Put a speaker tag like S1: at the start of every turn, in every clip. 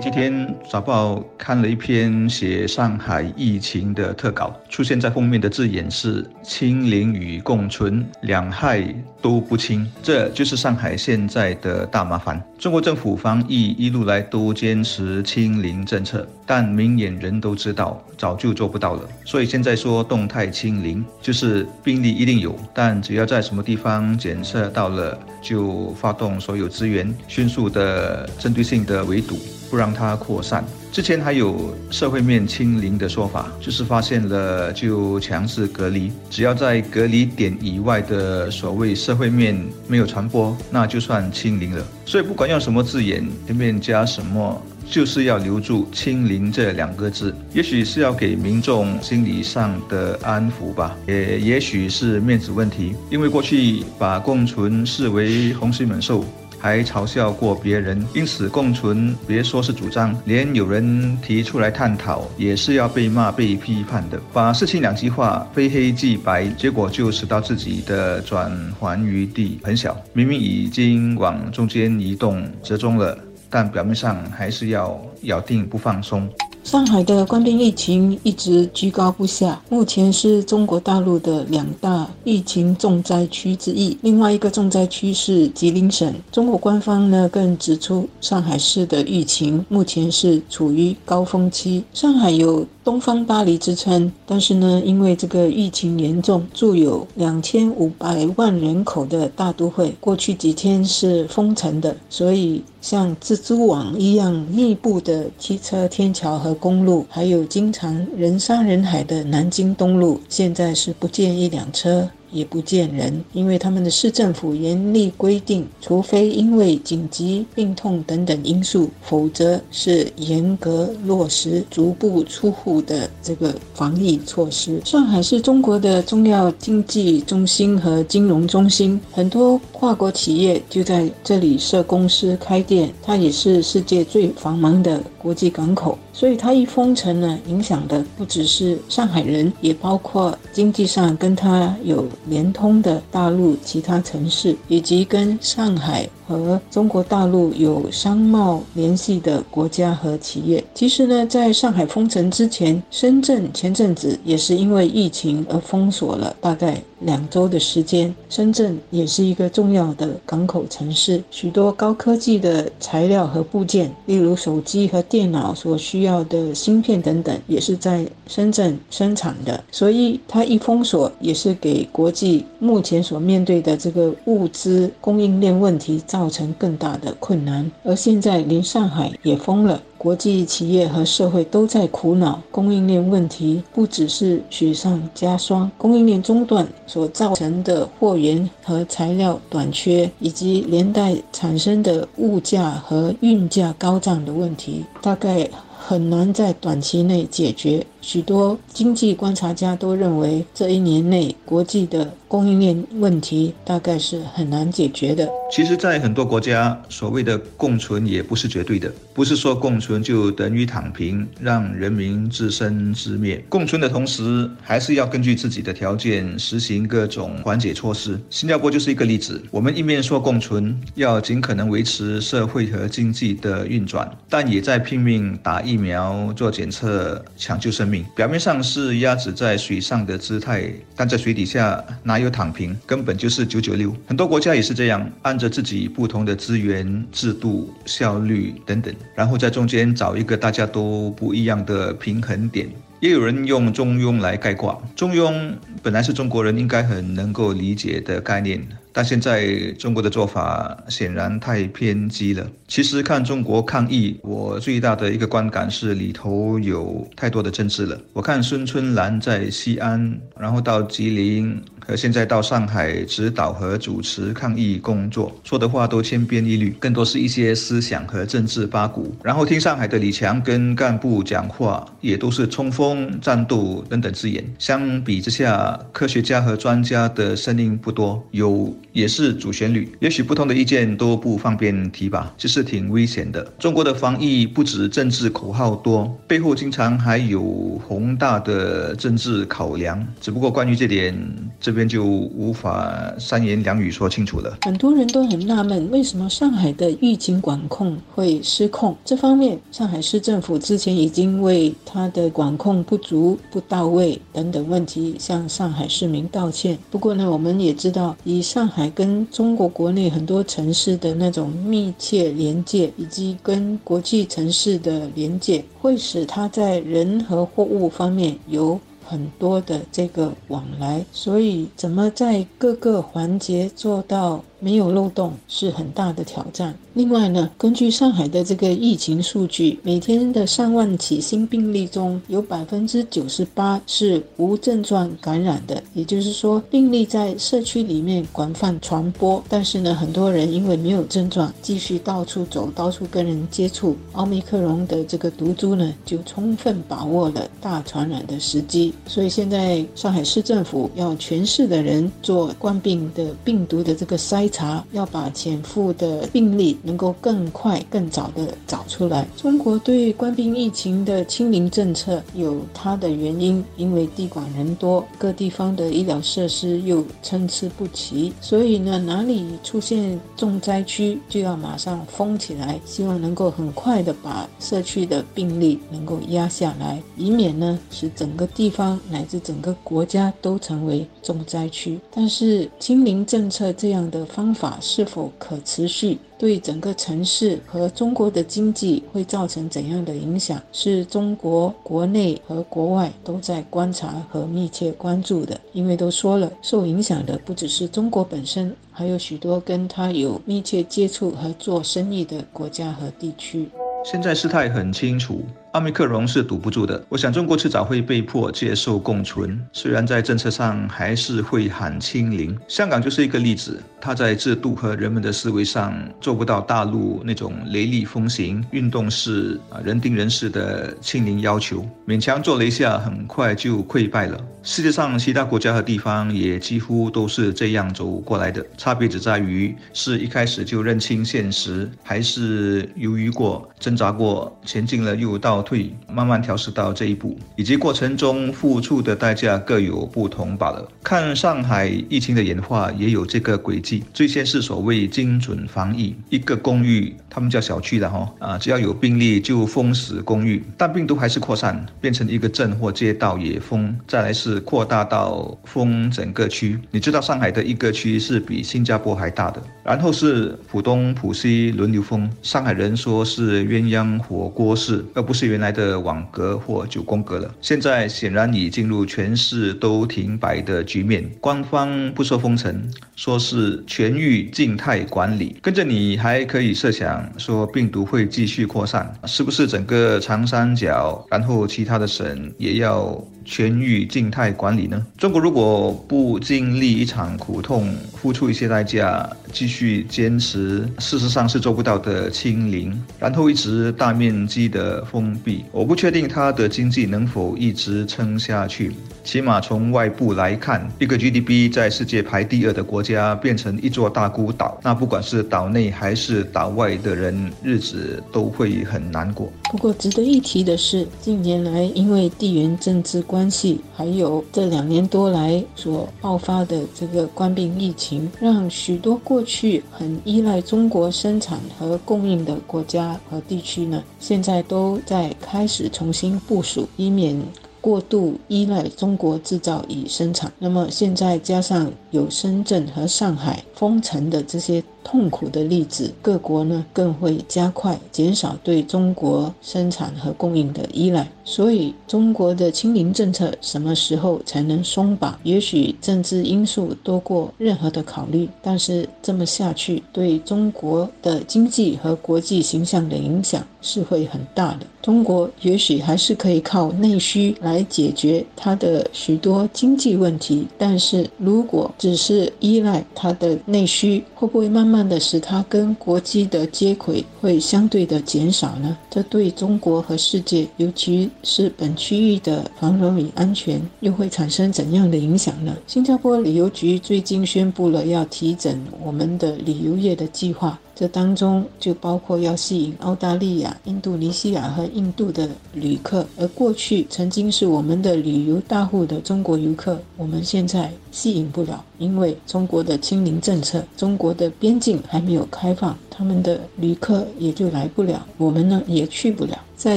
S1: 今天早报看了一篇写上海疫情的特稿，出现在封面的字眼是“清零与共存，两害都不清”，这就是上海现在的大麻烦。中国政府防疫一路来都坚持清零政策，但明眼人都知道，早就做不到了。所以现在说动态清零，就是病例一定有，但只要在什么地方检测到了，就发动所有资源，迅速的针对性的围堵。不让它扩散。之前还有社会面清零的说法，就是发现了就强制隔离，只要在隔离点以外的所谓社会面没有传播，那就算清零了。所以不管用什么字眼，前面加什么，就是要留住“清零”这两个字。也许是要给民众心理上的安抚吧，也也许是面子问题，因为过去把共存视为洪水猛兽。还嘲笑过别人，因此共存别说是主张，连有人提出来探讨，也是要被骂、被批判的。把事情两极化，非黑即白，结果就使到自己的转圜余地很小。明明已经往中间移动折中了，但表面上还是要咬定不放松。
S2: 上海的官兵疫情一直居高不下，目前是中国大陆的两大疫情重灾区之一。另外一个重灾区是吉林省。中国官方呢更指出，上海市的疫情目前是处于高峰期。上海有“东方巴黎”之称，但是呢，因为这个疫情严重，住有两千五百万人口的大都会，过去几天是封城的，所以像蜘蛛网一样密布的汽车天桥和公路，还有经常人山人海的南京东路，现在是不见一辆车。也不见人，因为他们的市政府严厉规定，除非因为紧急病痛等等因素，否则是严格落实逐步出户的这个防疫措施。上海是中国的重要经济中心和金融中心，很多跨国企业就在这里设公司开店，它也是世界最繁忙的国际港口。所以它一封城呢，影响的不只是上海人，也包括经济上跟它有联通的大陆其他城市，以及跟上海。和中国大陆有商贸联系的国家和企业。其实呢，在上海封城之前，深圳前阵子也是因为疫情而封锁了大概两周的时间。深圳也是一个重要的港口城市，许多高科技的材料和部件，例如手机和电脑所需要的芯片等等，也是在深圳生产的。所以它一封锁，也是给国际目前所面对的这个物资供应链问题造。造成更大的困难，而现在连上海也封了。国际企业和社会都在苦恼，供应链问题不只是雪上加霜，供应链中断所造成的货源和材料短缺，以及连带产生的物价和运价高涨的问题，大概很难在短期内解决。许多经济观察家都认为，这一年内国际的供应链问题大概是很难解决的。
S1: 其实，在很多国家，所谓的共存也不是绝对的，不是说共存就等于躺平，让人民自生自灭。共存的同时，还是要根据自己的条件实行各种缓解措施。新加坡就是一个例子。我们一面说共存，要尽可能维持社会和经济的运转，但也在拼命打疫苗、做检测、抢救生。表面上是鸭子在水上的姿态，但在水底下哪有躺平？根本就是九九六。很多国家也是这样，按着自己不同的资源、制度、效率等等，然后在中间找一个大家都不一样的平衡点。也有人用中庸来概括，中庸本来是中国人应该很能够理解的概念。但现在中国的做法显然太偏激了。其实看中国抗疫，我最大的一个观感是里头有太多的政治了。我看孙春兰在西安，然后到吉林。和现在到上海指导和主持抗疫工作，说的话都千篇一律，更多是一些思想和政治八股。然后听上海的李强跟干部讲话，也都是冲锋、战斗等等字眼。相比之下，科学家和专家的声音不多，有也是主旋律。也许不同的意见都不方便提吧，其实挺危险的。中国的防疫不止政治口号多，背后经常还有宏大的政治考量。只不过关于这点，这边就无法三言两语说清楚了。
S2: 很多人都很纳闷，为什么上海的疫情管控会失控？这方面，上海市政府之前已经为它的管控不足、不到位等等问题向上海市民道歉。不过呢，我们也知道，以上海跟中国国内很多城市的那种密切连接，以及跟国际城市的连接，会使它在人和货物方面有。很多的这个往来，所以怎么在各个环节做到？没有漏洞是很大的挑战。另外呢，根据上海的这个疫情数据，每天的上万起新病例中有百分之九十八是无症状感染的，也就是说，病例在社区里面广泛传播。但是呢，很多人因为没有症状，继续到处走，到处跟人接触，奥密克戎的这个毒株呢，就充分把握了大传染的时机。所以现在上海市政府要全市的人做冠病的病毒的这个筛。查要把潜伏的病例能够更快、更早的找出来。中国对官兵疫情的清零政策有它的原因，因为地广人多，各地方的医疗设施又参差不齐，所以呢，哪里出现重灾区就要马上封起来，希望能够很快的把社区的病例能够压下来，以免呢使整个地方乃至整个国家都成为重灾区。但是清零政策这样的。方法是否可持续？对整个城市和中国的经济会造成怎样的影响？是中国国内和国外都在观察和密切关注的。因为都说了，受影响的不只是中国本身，还有许多跟他有密切接触和做生意的国家和地区。
S1: 现在事态很清楚。奥密克戎是堵不住的，我想中国迟早会被迫接受共存，虽然在政策上还是会喊清零。香港就是一个例子，它在制度和人们的思维上做不到大陆那种雷厉风行、运动式啊人定人事的清零要求，勉强做了一下，很快就溃败了。世界上其他国家和地方也几乎都是这样走过来的，差别只在于是一开始就认清现实，还是犹豫过、挣扎过、前进了又到。退，慢慢调试到这一步，以及过程中付出的代价各有不同罢了。看上海疫情的演化，也有这个轨迹。最先是所谓精准防疫，一个公寓，他们叫小区的哈啊，只要有病例就封死公寓，但病毒还是扩散，变成一个镇或街道也封。再来是扩大到封整个区。你知道上海的一个区是比新加坡还大的。然后是浦东、浦西轮流封。上海人说是鸳鸯火锅式，而不是。原来的网格或九宫格了，现在显然已进入全市都停摆的局面。官方不说封城，说是全域静态管理。跟着你还可以设想说病毒会继续扩散，是不是整个长三角，然后其他的省也要？全域静态管理呢？中国如果不经历一场苦痛，付出一些代价，继续坚持，事实上是做不到的清零，然后一直大面积的封闭，我不确定它的经济能否一直撑下去。起码从外部来看，一个 GDP 在世界排第二的国家变成一座大孤岛，那不管是岛内还是岛外的人，日子都会很难过。
S2: 不过值得一提的是，近年来因为地缘政治关系，还有这两年多来所爆发的这个冠病疫情，让许多过去很依赖中国生产和供应的国家和地区呢，现在都在开始重新部署，以免过度依赖中国制造与生产。那么现在加上有深圳和上海封城的这些。痛苦的例子，各国呢更会加快减少对中国生产和供应的依赖。所以，中国的清零政策什么时候才能松绑？也许政治因素多过任何的考虑，但是这么下去，对中国的经济和国际形象的影响是会很大的。中国也许还是可以靠内需来解决它的许多经济问题，但是如果只是依赖它的内需，会不会慢慢？慢的使它跟国际的接轨会相对的减少呢？这对中国和世界，尤其是本区域的繁荣与安全，又会产生怎样的影响呢？新加坡旅游局最近宣布了要提整我们的旅游业的计划。这当中就包括要吸引澳大利亚、印度尼西亚和印度的旅客，而过去曾经是我们的旅游大户的中国游客，我们现在吸引不了，因为中国的清零政策，中国的边境还没有开放，他们的旅客也就来不了，我们呢也去不了。在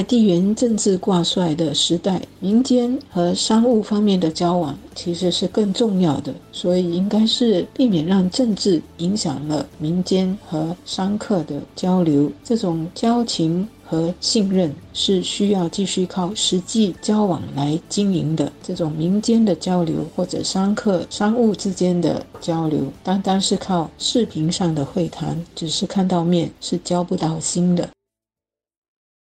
S2: 地缘政治挂帅的时代，民间和商务方面的交往其实是更重要的，所以应该是避免让政治影响了民间和商客的交流。这种交情和信任是需要继续靠实际交往来经营的。这种民间的交流或者商客、商务之间的交流，单单是靠视频上的会谈，只是看到面是交不到心的。